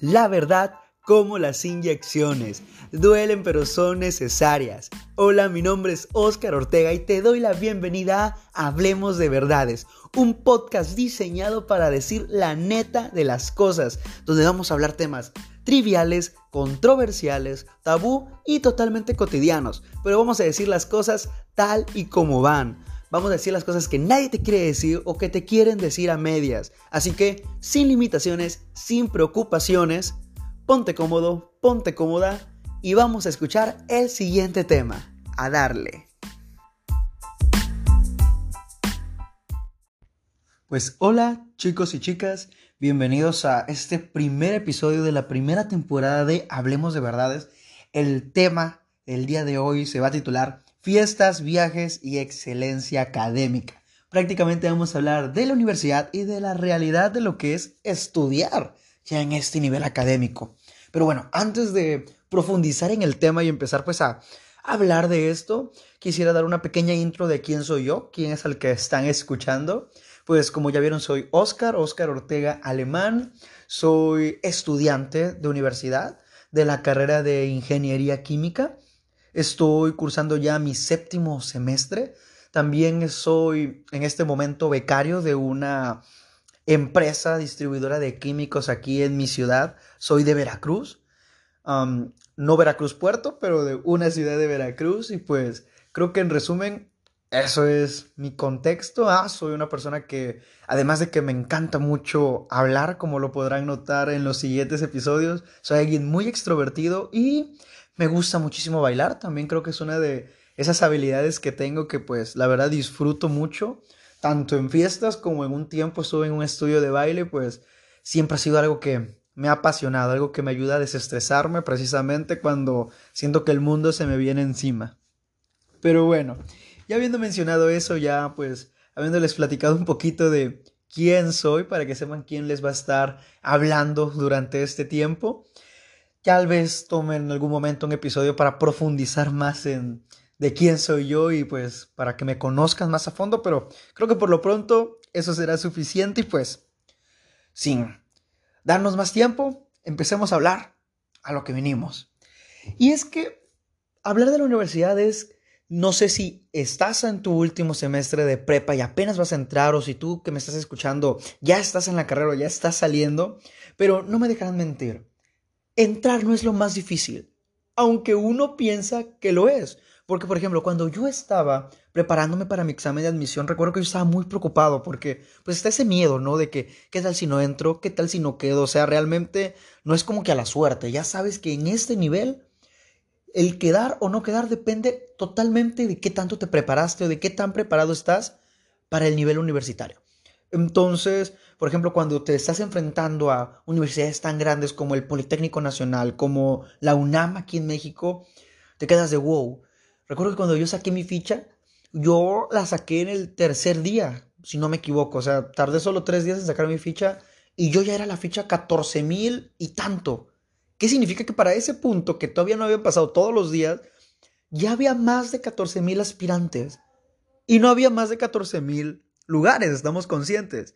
La verdad como las inyecciones. Duelen pero son necesarias. Hola, mi nombre es Oscar Ortega y te doy la bienvenida a Hablemos de Verdades, un podcast diseñado para decir la neta de las cosas, donde vamos a hablar temas triviales, controversiales, tabú y totalmente cotidianos, pero vamos a decir las cosas tal y como van. Vamos a decir las cosas que nadie te quiere decir o que te quieren decir a medias. Así que, sin limitaciones, sin preocupaciones, ponte cómodo, ponte cómoda y vamos a escuchar el siguiente tema. A darle. Pues hola chicos y chicas, bienvenidos a este primer episodio de la primera temporada de Hablemos de Verdades. El tema del día de hoy se va a titular fiestas, viajes y excelencia académica. Prácticamente vamos a hablar de la universidad y de la realidad de lo que es estudiar ya en este nivel académico. Pero bueno, antes de profundizar en el tema y empezar pues a hablar de esto, quisiera dar una pequeña intro de quién soy yo, quién es el que están escuchando. Pues como ya vieron, soy Oscar, Oscar Ortega Alemán, soy estudiante de universidad de la carrera de Ingeniería Química Estoy cursando ya mi séptimo semestre. También soy en este momento becario de una empresa distribuidora de químicos aquí en mi ciudad. Soy de Veracruz. no Veracruz Puerto, pero de una ciudad de Veracruz. Y pues creo que en resumen, eso es mi contexto. Ah, soy una persona que, además de que me encanta mucho hablar, como lo podrán notar en los siguientes episodios, soy alguien muy extrovertido y me gusta muchísimo bailar, también creo que es una de esas habilidades que tengo que pues la verdad disfruto mucho, tanto en fiestas como en un tiempo estuve en un estudio de baile, pues siempre ha sido algo que me ha apasionado, algo que me ayuda a desestresarme precisamente cuando siento que el mundo se me viene encima. Pero bueno, ya habiendo mencionado eso, ya pues habiéndoles platicado un poquito de quién soy para que sepan quién les va a estar hablando durante este tiempo. Tal vez tome en algún momento un episodio para profundizar más en de quién soy yo y pues para que me conozcan más a fondo, pero creo que por lo pronto eso será suficiente y pues sin darnos más tiempo, empecemos a hablar a lo que venimos. Y es que hablar de la universidad es, no sé si estás en tu último semestre de prepa y apenas vas a entrar o si tú que me estás escuchando ya estás en la carrera o ya estás saliendo, pero no me dejarán mentir entrar no es lo más difícil, aunque uno piensa que lo es. Porque, por ejemplo, cuando yo estaba preparándome para mi examen de admisión, recuerdo que yo estaba muy preocupado porque, pues, está ese miedo, ¿no? De que, ¿qué tal si no entro? ¿Qué tal si no quedo? O sea, realmente no es como que a la suerte. Ya sabes que en este nivel, el quedar o no quedar depende totalmente de qué tanto te preparaste o de qué tan preparado estás para el nivel universitario. Entonces, por ejemplo, cuando te estás enfrentando a universidades tan grandes como el Politécnico Nacional, como la UNAM aquí en México, te quedas de wow. Recuerdo que cuando yo saqué mi ficha, yo la saqué en el tercer día, si no me equivoco. O sea, tardé solo tres días en sacar mi ficha y yo ya era la ficha 14 mil y tanto. ¿Qué significa que para ese punto, que todavía no habían pasado todos los días, ya había más de 14 mil aspirantes y no había más de 14 mil lugares, estamos conscientes.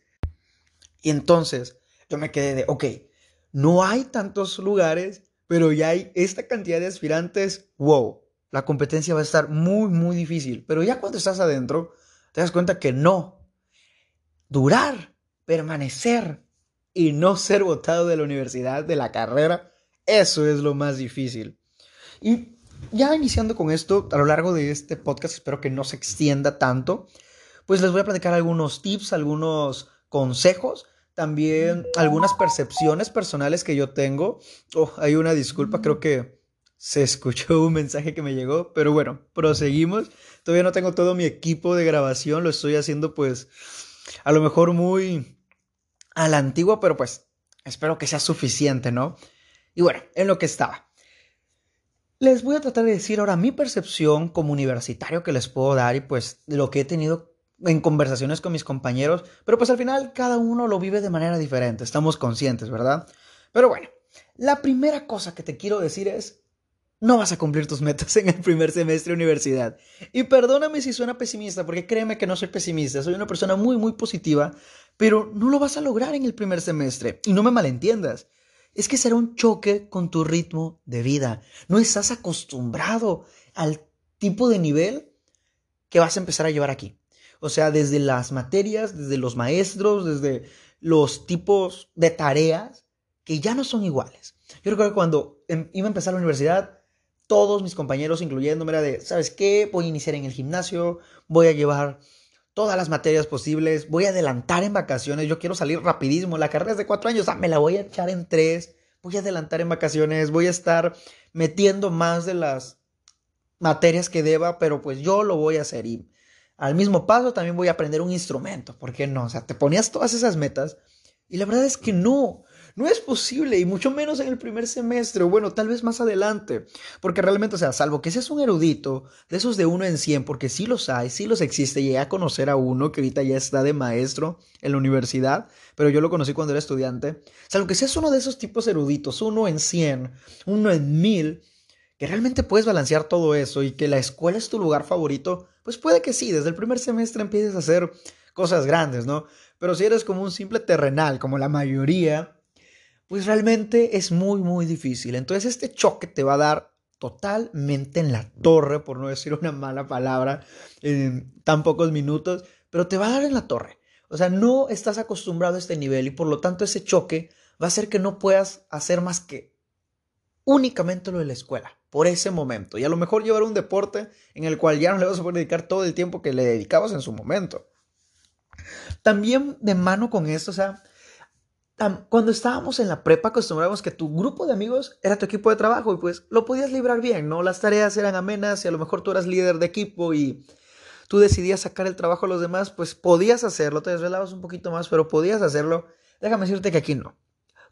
Y entonces yo me quedé de, ok, no hay tantos lugares, pero ya hay esta cantidad de aspirantes, wow, la competencia va a estar muy, muy difícil. Pero ya cuando estás adentro, te das cuenta que no. Durar, permanecer y no ser votado de la universidad, de la carrera, eso es lo más difícil. Y ya iniciando con esto, a lo largo de este podcast, espero que no se extienda tanto, pues les voy a platicar algunos tips, algunos consejos, también algunas percepciones personales que yo tengo. Oh, hay una disculpa, creo que se escuchó un mensaje que me llegó, pero bueno, proseguimos. Todavía no tengo todo mi equipo de grabación, lo estoy haciendo pues a lo mejor muy a la antigua, pero pues espero que sea suficiente, ¿no? Y bueno, en lo que estaba. Les voy a tratar de decir ahora mi percepción como universitario que les puedo dar y pues lo que he tenido en conversaciones con mis compañeros, pero pues al final cada uno lo vive de manera diferente, estamos conscientes, ¿verdad? Pero bueno, la primera cosa que te quiero decir es, no vas a cumplir tus metas en el primer semestre de universidad. Y perdóname si suena pesimista, porque créeme que no soy pesimista, soy una persona muy, muy positiva, pero no lo vas a lograr en el primer semestre. Y no me malentiendas. es que será un choque con tu ritmo de vida. No estás acostumbrado al tipo de nivel que vas a empezar a llevar aquí. O sea, desde las materias, desde los maestros, desde los tipos de tareas que ya no son iguales. Yo recuerdo que cuando em, iba a empezar la universidad, todos mis compañeros, incluyéndome, era de, ¿sabes qué? Voy a iniciar en el gimnasio, voy a llevar todas las materias posibles, voy a adelantar en vacaciones, yo quiero salir rapidísimo, la carrera es de cuatro años, me la voy a echar en tres, voy a adelantar en vacaciones, voy a estar metiendo más de las materias que deba, pero pues yo lo voy a hacer y al mismo paso también voy a aprender un instrumento, ¿por qué no? O sea, te ponías todas esas metas y la verdad es que no, no es posible, y mucho menos en el primer semestre, o bueno, tal vez más adelante, porque realmente, o sea, salvo que seas un erudito, de esos de uno en cien, porque sí los hay, sí los existe, llegué a conocer a uno que ahorita ya está de maestro en la universidad, pero yo lo conocí cuando era estudiante, salvo que seas uno de esos tipos eruditos, uno en cien, uno en mil, que realmente puedes balancear todo eso y que la escuela es tu lugar favorito, pues puede que sí, desde el primer semestre empieces a hacer cosas grandes, ¿no? Pero si eres como un simple terrenal, como la mayoría, pues realmente es muy, muy difícil. Entonces este choque te va a dar totalmente en la torre, por no decir una mala palabra, en tan pocos minutos, pero te va a dar en la torre. O sea, no estás acostumbrado a este nivel y por lo tanto ese choque va a hacer que no puedas hacer más que únicamente lo de la escuela, por ese momento. Y a lo mejor llevar un deporte en el cual ya no le vas a poder dedicar todo el tiempo que le dedicabas en su momento. También de mano con esto, o sea, cuando estábamos en la prepa acostumbrábamos que tu grupo de amigos era tu equipo de trabajo y pues lo podías librar bien, ¿no? Las tareas eran amenas y a lo mejor tú eras líder de equipo y tú decidías sacar el trabajo a los demás, pues podías hacerlo, te desvelabas un poquito más, pero podías hacerlo. Déjame decirte que aquí no.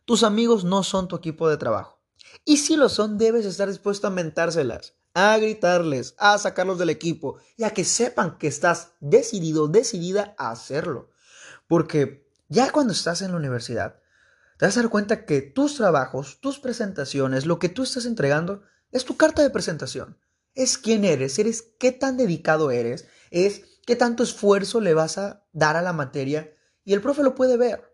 Tus amigos no son tu equipo de trabajo. Y si lo son, debes estar dispuesto a mentárselas, a gritarles, a sacarlos del equipo y a que sepan que estás decidido, decidida a hacerlo. Porque ya cuando estás en la universidad, te vas a dar cuenta que tus trabajos, tus presentaciones, lo que tú estás entregando, es tu carta de presentación. Es quién eres, eres qué tan dedicado eres, es qué tanto esfuerzo le vas a dar a la materia y el profe lo puede ver.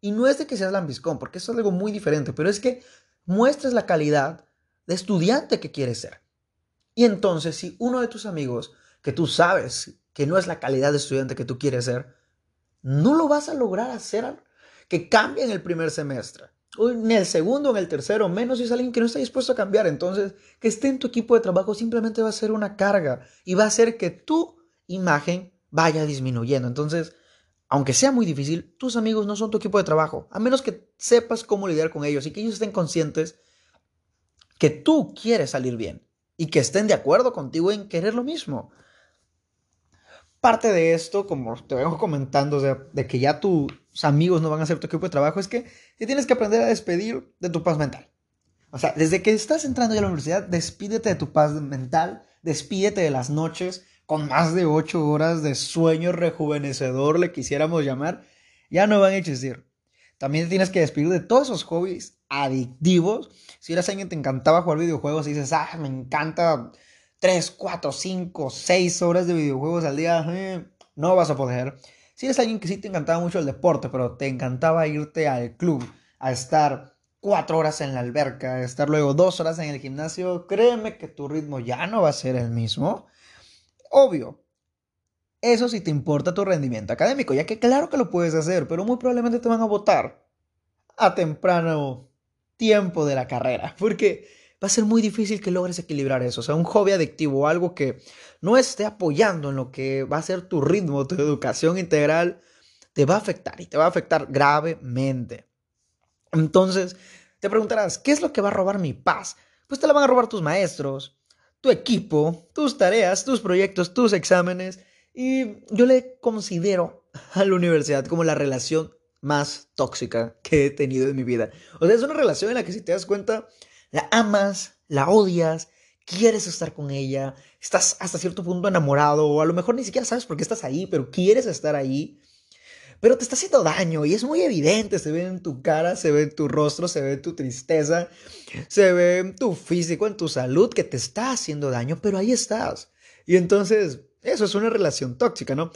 Y no es de que seas lambiscón, porque eso es algo muy diferente, pero es que muestres la calidad de estudiante que quieres ser. Y entonces, si uno de tus amigos, que tú sabes que no es la calidad de estudiante que tú quieres ser, no lo vas a lograr hacer que cambie en el primer semestre. O en el segundo, en el tercero, menos si es alguien que no está dispuesto a cambiar. Entonces, que esté en tu equipo de trabajo simplemente va a ser una carga y va a hacer que tu imagen vaya disminuyendo. Entonces, aunque sea muy difícil, tus amigos no son tu equipo de trabajo, a menos que sepas cómo lidiar con ellos y que ellos estén conscientes que tú quieres salir bien y que estén de acuerdo contigo en querer lo mismo. Parte de esto, como te vengo comentando, de que ya tus amigos no van a ser tu equipo de trabajo, es que te tienes que aprender a despedir de tu paz mental. O sea, desde que estás entrando ya a la universidad, despídete de tu paz mental, despídete de las noches con más de ocho horas de sueño rejuvenecedor, le quisiéramos llamar, ya no van a existir. También tienes que despedir de todos esos hobbies adictivos. Si eras alguien que te encantaba jugar videojuegos y dices, ah, me encanta 3, 4, 5, 6 horas de videojuegos al día, eh, no vas a poder. Si eres alguien que sí te encantaba mucho el deporte, pero te encantaba irte al club, a estar 4 horas en la alberca, a estar luego 2 horas en el gimnasio, créeme que tu ritmo ya no va a ser el mismo. Obvio, eso sí te importa tu rendimiento académico, ya que claro que lo puedes hacer, pero muy probablemente te van a votar a temprano tiempo de la carrera, porque va a ser muy difícil que logres equilibrar eso. O sea, un hobby adictivo, algo que no esté apoyando en lo que va a ser tu ritmo, tu educación integral, te va a afectar y te va a afectar gravemente. Entonces, te preguntarás, ¿qué es lo que va a robar mi paz? Pues te la van a robar tus maestros, tu equipo, tus tareas, tus proyectos, tus exámenes. Y yo le considero a la universidad como la relación más tóxica que he tenido en mi vida. O sea, es una relación en la que si te das cuenta, la amas, la odias, quieres estar con ella, estás hasta cierto punto enamorado o a lo mejor ni siquiera sabes por qué estás ahí, pero quieres estar ahí. Pero te está haciendo daño y es muy evidente, se ve en tu cara, se ve en tu rostro, se ve en tu tristeza, se ve en tu físico, en tu salud que te está haciendo daño, pero ahí estás. Y entonces, eso es una relación tóxica, ¿no?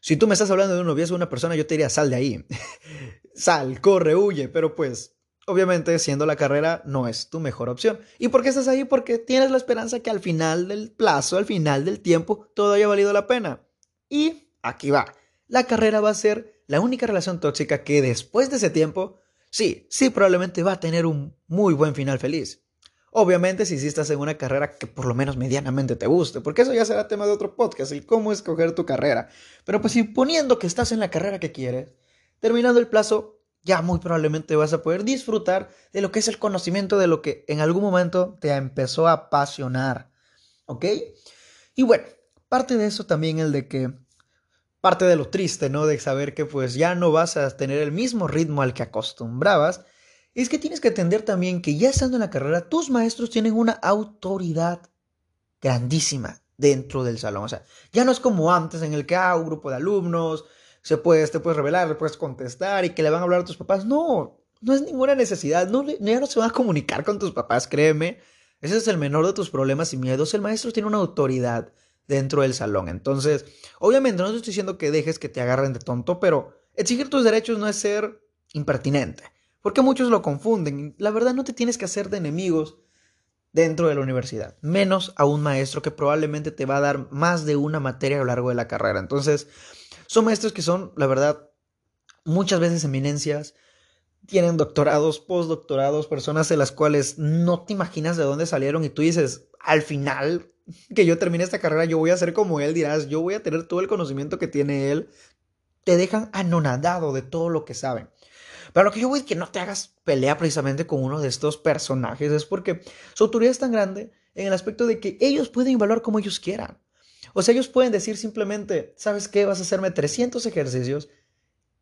Si tú me estás hablando de un noviazgo de una persona, yo te diría, sal de ahí. sal, corre, huye, pero pues obviamente siendo la carrera no es tu mejor opción. ¿Y por qué estás ahí? Porque tienes la esperanza que al final del plazo, al final del tiempo, todo haya valido la pena. Y aquí va. La carrera va a ser la única relación tóxica que después de ese tiempo, sí, sí probablemente va a tener un muy buen final feliz. Obviamente si estás en una carrera que por lo menos medianamente te guste, porque eso ya será tema de otro podcast, el cómo escoger tu carrera. Pero pues suponiendo que estás en la carrera que quieres, terminando el plazo, ya muy probablemente vas a poder disfrutar de lo que es el conocimiento de lo que en algún momento te empezó a apasionar. ¿Ok? Y bueno, parte de eso también el de que parte de lo triste, ¿no? De saber que pues ya no vas a tener el mismo ritmo al que acostumbrabas, es que tienes que entender también que ya estando en la carrera, tus maestros tienen una autoridad grandísima dentro del salón. O sea, ya no es como antes en el que, ah, un grupo de alumnos, se puedes, te puedes revelar, le puedes contestar y que le van a hablar a tus papás. No, no es ninguna necesidad. No, ya no se van a comunicar con tus papás, créeme. Ese es el menor de tus problemas y miedos. El maestro tiene una autoridad dentro del salón. Entonces, obviamente no te estoy diciendo que dejes que te agarren de tonto, pero exigir tus derechos no es ser impertinente, porque muchos lo confunden. La verdad no te tienes que hacer de enemigos dentro de la universidad, menos a un maestro que probablemente te va a dar más de una materia a lo largo de la carrera. Entonces, son maestros que son, la verdad, muchas veces eminencias, tienen doctorados, postdoctorados, personas de las cuales no te imaginas de dónde salieron y tú dices, al final que yo termine esta carrera, yo voy a ser como él, dirás, yo voy a tener todo el conocimiento que tiene él. Te dejan anonadado de todo lo que saben. Pero lo que yo voy es que no te hagas pelea precisamente con uno de estos personajes, es porque su autoridad es tan grande en el aspecto de que ellos pueden evaluar como ellos quieran. O sea, ellos pueden decir simplemente, ¿sabes qué? Vas a hacerme 300 ejercicios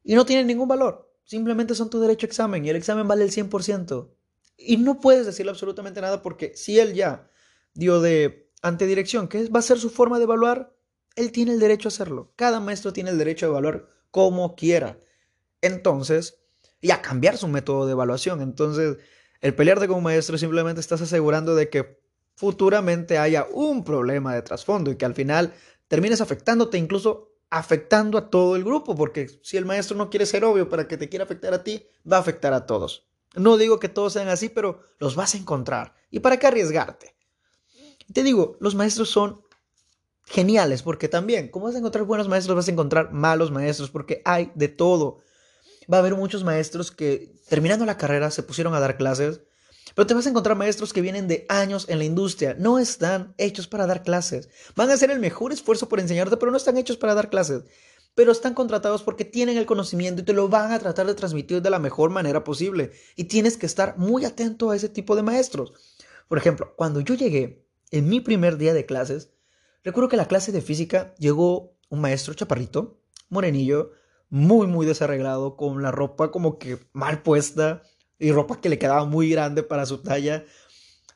y no tienen ningún valor. Simplemente son tu derecho a examen y el examen vale el 100%. Y no puedes decirle absolutamente nada porque si él ya dio de ante dirección, que va a ser su forma de evaluar, él tiene el derecho a hacerlo. Cada maestro tiene el derecho a evaluar como quiera. Entonces, y a cambiar su método de evaluación. Entonces, el pelearte como maestro simplemente estás asegurando de que futuramente haya un problema de trasfondo y que al final termines afectándote, incluso afectando a todo el grupo, porque si el maestro no quiere ser obvio para que te quiera afectar a ti, va a afectar a todos. No digo que todos sean así, pero los vas a encontrar. ¿Y para qué arriesgarte? Te digo, los maestros son geniales porque también, como vas a encontrar buenos maestros, vas a encontrar malos maestros porque hay de todo. Va a haber muchos maestros que terminando la carrera se pusieron a dar clases, pero te vas a encontrar maestros que vienen de años en la industria, no están hechos para dar clases. Van a hacer el mejor esfuerzo por enseñarte, pero no están hechos para dar clases. Pero están contratados porque tienen el conocimiento y te lo van a tratar de transmitir de la mejor manera posible. Y tienes que estar muy atento a ese tipo de maestros. Por ejemplo, cuando yo llegué en mi primer día de clases, recuerdo que la clase de física llegó un maestro chaparrito, morenillo, muy, muy desarreglado, con la ropa como que mal puesta y ropa que le quedaba muy grande para su talla.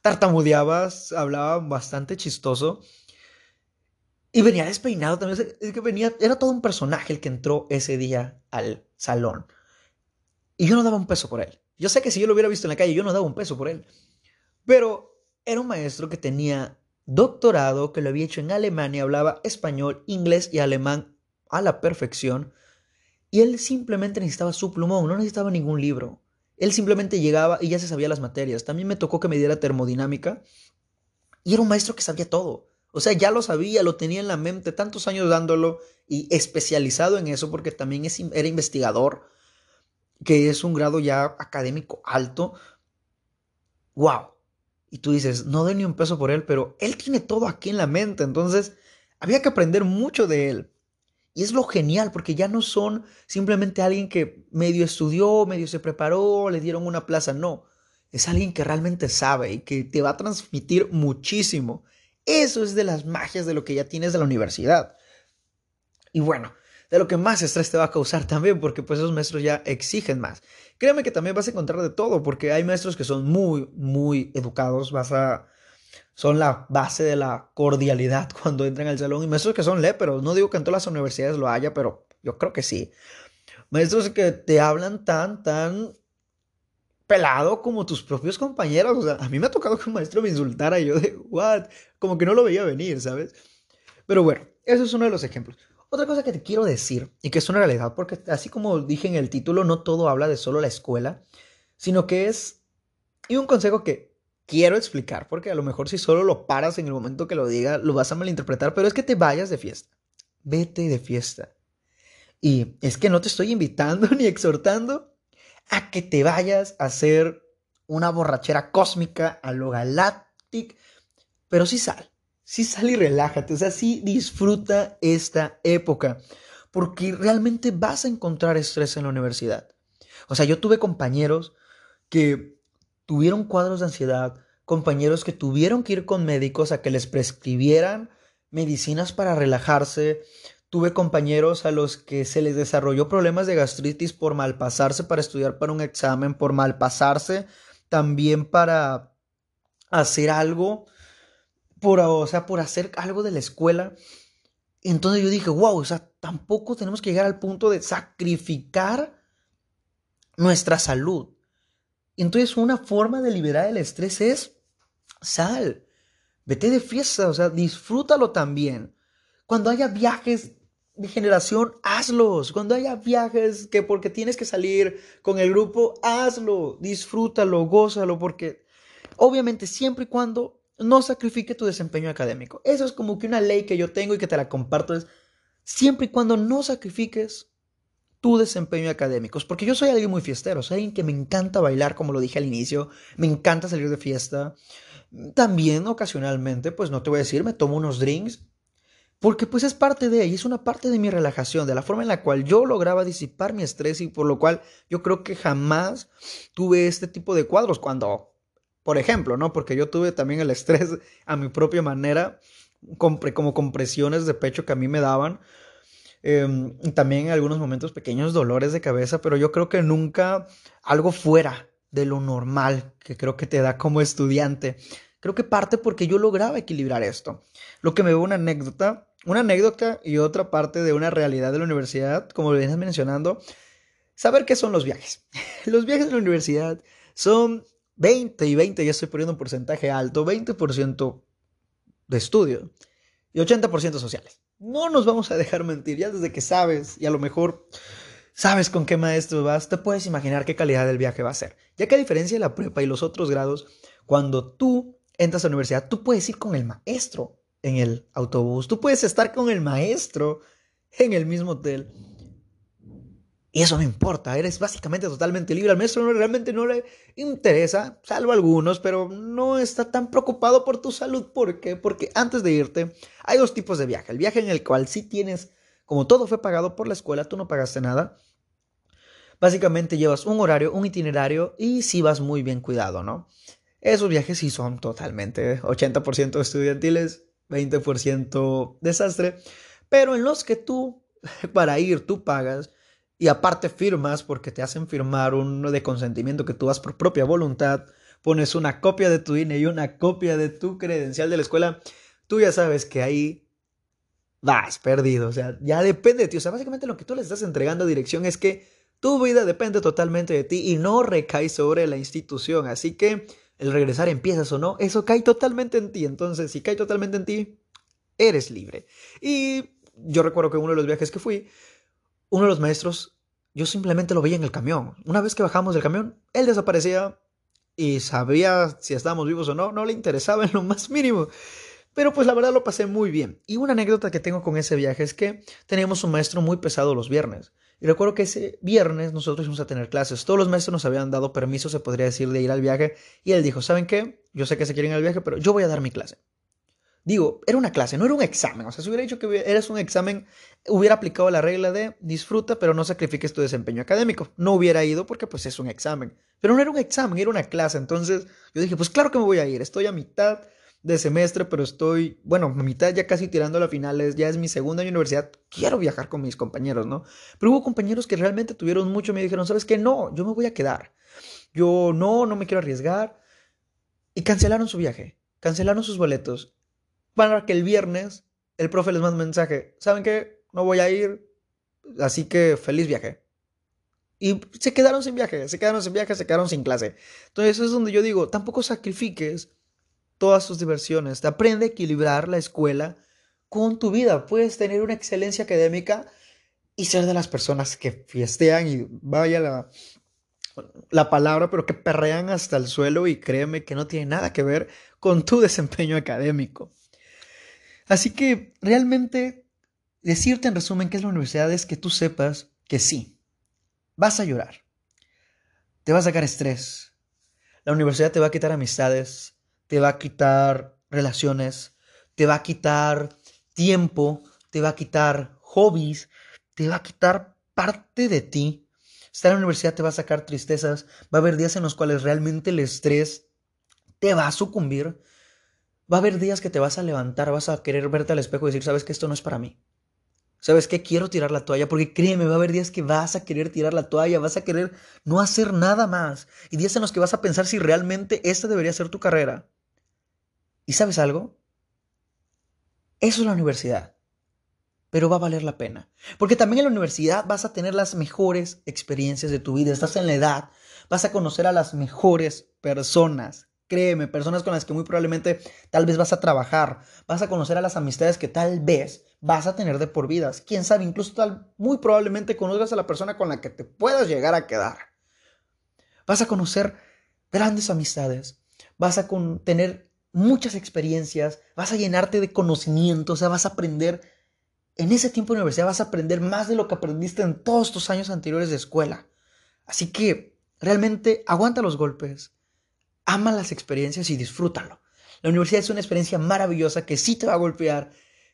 Tartamudeaba, hablaba bastante chistoso. Y venía despeinado también. Que venía, era todo un personaje el que entró ese día al salón. Y yo no daba un peso por él. Yo sé que si yo lo hubiera visto en la calle, yo no daba un peso por él. Pero era un maestro que tenía doctorado, que lo había hecho en Alemania, hablaba español, inglés y alemán a la perfección. Y él simplemente necesitaba su plumón, no necesitaba ningún libro. Él simplemente llegaba y ya se sabía las materias. También me tocó que me diera termodinámica. Y era un maestro que sabía todo. O sea, ya lo sabía, lo tenía en la mente, tantos años dándolo y especializado en eso porque también era investigador, que es un grado ya académico alto. ¡Wow! Y tú dices, no doy ni un peso por él, pero él tiene todo aquí en la mente, entonces había que aprender mucho de él. Y es lo genial, porque ya no son simplemente alguien que medio estudió, medio se preparó, le dieron una plaza, no. Es alguien que realmente sabe y que te va a transmitir muchísimo. Eso es de las magias de lo que ya tienes de la universidad. Y bueno, de lo que más estrés te va a causar también, porque pues esos maestros ya exigen más. Créeme que también vas a encontrar de todo, porque hay maestros que son muy, muy educados, vas a... Son la base de la cordialidad cuando entran al salón. Y maestros que son léperos. No digo que en todas las universidades lo haya, pero yo creo que sí. Maestros que te hablan tan, tan pelado como tus propios compañeros. O sea, a mí me ha tocado que un maestro me insultara y yo de, what? Como que no lo veía venir, ¿sabes? Pero bueno, eso es uno de los ejemplos. Otra cosa que te quiero decir, y que es una realidad, porque así como dije en el título, no todo habla de solo la escuela, sino que es, y un consejo que quiero explicar, porque a lo mejor si solo lo paras en el momento que lo diga, lo vas a malinterpretar, pero es que te vayas de fiesta. Vete de fiesta. Y es que no te estoy invitando ni exhortando a que te vayas a hacer una borrachera cósmica a lo galáctico, pero sí sal, sí sal y relájate, o sea, sí disfruta esta época, porque realmente vas a encontrar estrés en la universidad. O sea, yo tuve compañeros que tuvieron cuadros de ansiedad, compañeros que tuvieron que ir con médicos a que les prescribieran medicinas para relajarse. Tuve compañeros a los que se les desarrolló problemas de gastritis por malpasarse para estudiar para un examen, por malpasarse también para hacer algo, por, o sea, por hacer algo de la escuela. Entonces yo dije, wow, o sea, tampoco tenemos que llegar al punto de sacrificar nuestra salud. Entonces una forma de liberar el estrés es sal, vete de fiesta, o sea, disfrútalo también. Cuando haya viajes de generación, hazlos. Cuando haya viajes que porque tienes que salir con el grupo, hazlo, disfrútalo, gózalo, porque obviamente siempre y cuando no sacrifique tu desempeño académico. Eso es como que una ley que yo tengo y que te la comparto es siempre y cuando no sacrifiques tu desempeño académico. Porque yo soy alguien muy fiestero, soy alguien que me encanta bailar, como lo dije al inicio, me encanta salir de fiesta. También ocasionalmente, pues no te voy a decir, me tomo unos drinks, porque pues es parte de, y es una parte de mi relajación, de la forma en la cual yo lograba disipar mi estrés y por lo cual yo creo que jamás tuve este tipo de cuadros cuando, por ejemplo, ¿no? Porque yo tuve también el estrés a mi propia manera, como compresiones de pecho que a mí me daban, Em, también en algunos momentos pequeños dolores de cabeza, pero yo creo que nunca algo fuera de lo normal que creo que te da como estudiante. Creo que parte porque yo lograba equilibrar esto. Lo que me dio una anécdota, una anécdota y otra parte de una realidad de la universidad, como lo vienes mencionando, saber qué son los viajes. Los viajes de la universidad son 20 y 20, ya estoy poniendo un porcentaje alto, 20% de estudio y 80% sociales no nos vamos a dejar mentir, ya desde que sabes y a lo mejor sabes con qué maestro vas, te puedes imaginar qué calidad del viaje va a ser. Ya que a diferencia de la prepa y los otros grados, cuando tú entras a la universidad, tú puedes ir con el maestro en el autobús, tú puedes estar con el maestro en el mismo hotel. Y eso no importa, eres básicamente totalmente libre. Al maestro realmente no le interesa, salvo algunos, pero no está tan preocupado por tu salud. ¿Por qué? Porque antes de irte, hay dos tipos de viaje. El viaje en el cual sí tienes, como todo fue pagado por la escuela, tú no pagaste nada. Básicamente llevas un horario, un itinerario y sí vas muy bien cuidado, ¿no? Esos viajes sí son totalmente 80% estudiantiles, 20% desastre, pero en los que tú, para ir, tú pagas y aparte firmas porque te hacen firmar uno de consentimiento que tú das por propia voluntad, pones una copia de tu INE y una copia de tu credencial de la escuela, tú ya sabes que ahí vas perdido, o sea, ya depende de ti, o sea, básicamente lo que tú le estás entregando a dirección es que tu vida depende totalmente de ti y no recae sobre la institución, así que el regresar empiezas o no, eso cae totalmente en ti, entonces si cae totalmente en ti, eres libre. Y yo recuerdo que uno de los viajes que fui, uno de los maestros, yo simplemente lo veía en el camión. Una vez que bajamos del camión, él desaparecía y sabía si estábamos vivos o no, no le interesaba en lo más mínimo. Pero pues la verdad lo pasé muy bien. Y una anécdota que tengo con ese viaje es que teníamos un maestro muy pesado los viernes. Y recuerdo que ese viernes nosotros íbamos a tener clases. Todos los maestros nos habían dado permiso, se podría decir, de ir al viaje. Y él dijo, ¿saben qué? Yo sé que se quieren ir al viaje, pero yo voy a dar mi clase. Digo, era una clase, no era un examen. O sea, si hubiera dicho que eres un examen, hubiera aplicado la regla de disfruta, pero no sacrifiques tu desempeño académico. No hubiera ido porque pues es un examen. Pero no era un examen, era una clase. Entonces yo dije, pues claro que me voy a ir. Estoy a mitad de semestre, pero estoy, bueno, mitad ya casi tirando a la final, ya es mi segunda año de universidad. Quiero viajar con mis compañeros, ¿no? Pero hubo compañeros que realmente tuvieron mucho, me dijeron, ¿sabes qué? No, yo me voy a quedar. Yo no, no me quiero arriesgar. Y cancelaron su viaje, cancelaron sus boletos para que el viernes el profe les mande un mensaje. ¿Saben qué? No voy a ir, así que feliz viaje. Y se quedaron sin viaje, se quedaron sin viaje, se quedaron sin clase. Entonces es donde yo digo, tampoco sacrifiques todas tus diversiones. Te aprende a equilibrar la escuela con tu vida. Puedes tener una excelencia académica y ser de las personas que fiestean y vaya la, la palabra, pero que perrean hasta el suelo y créeme que no tiene nada que ver con tu desempeño académico. Así que realmente decirte en resumen qué es la universidad es que tú sepas que sí, vas a llorar, te va a sacar estrés, la universidad te va a quitar amistades, te va a quitar relaciones, te va a quitar tiempo, te va a quitar hobbies, te va a quitar parte de ti. Estar en la universidad te va a sacar tristezas, va a haber días en los cuales realmente el estrés te va a sucumbir. Va a haber días que te vas a levantar, vas a querer verte al espejo y decir, sabes que esto no es para mí. ¿Sabes qué? Quiero tirar la toalla porque créeme, va a haber días que vas a querer tirar la toalla, vas a querer no hacer nada más. Y días en los que vas a pensar si realmente esta debería ser tu carrera. ¿Y sabes algo? Eso es la universidad. Pero va a valer la pena. Porque también en la universidad vas a tener las mejores experiencias de tu vida. Estás en la edad, vas a conocer a las mejores personas Créeme, personas con las que muy probablemente tal vez vas a trabajar, vas a conocer a las amistades que tal vez vas a tener de por vidas. Quién sabe, incluso tal, muy probablemente conozcas a la persona con la que te puedas llegar a quedar. Vas a conocer grandes amistades, vas a tener muchas experiencias, vas a llenarte de conocimiento, o sea, vas a aprender. En ese tiempo de universidad vas a aprender más de lo que aprendiste en todos tus años anteriores de escuela. Así que realmente aguanta los golpes, ama las experiencias y disfrútalo. La universidad es una experiencia maravillosa que sí te va a golpear,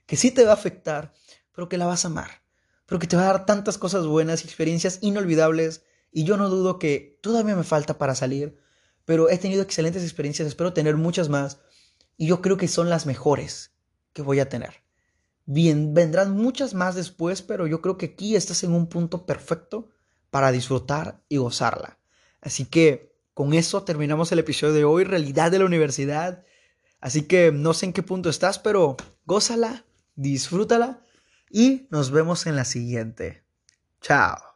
que sí te va a afectar, pero que la vas a amar, pero que te va a dar tantas cosas buenas experiencias inolvidables. Y yo no dudo que todavía me falta para salir, pero he tenido excelentes experiencias, espero tener muchas más. Y yo creo que son las mejores que voy a tener. Bien, vendrán muchas más después, pero yo creo que aquí estás en un punto perfecto para disfrutar y gozarla. Así que con eso terminamos el episodio de hoy, realidad de la universidad. Así que no sé en qué punto estás, pero gózala, disfrútala y nos vemos en la siguiente. Chao.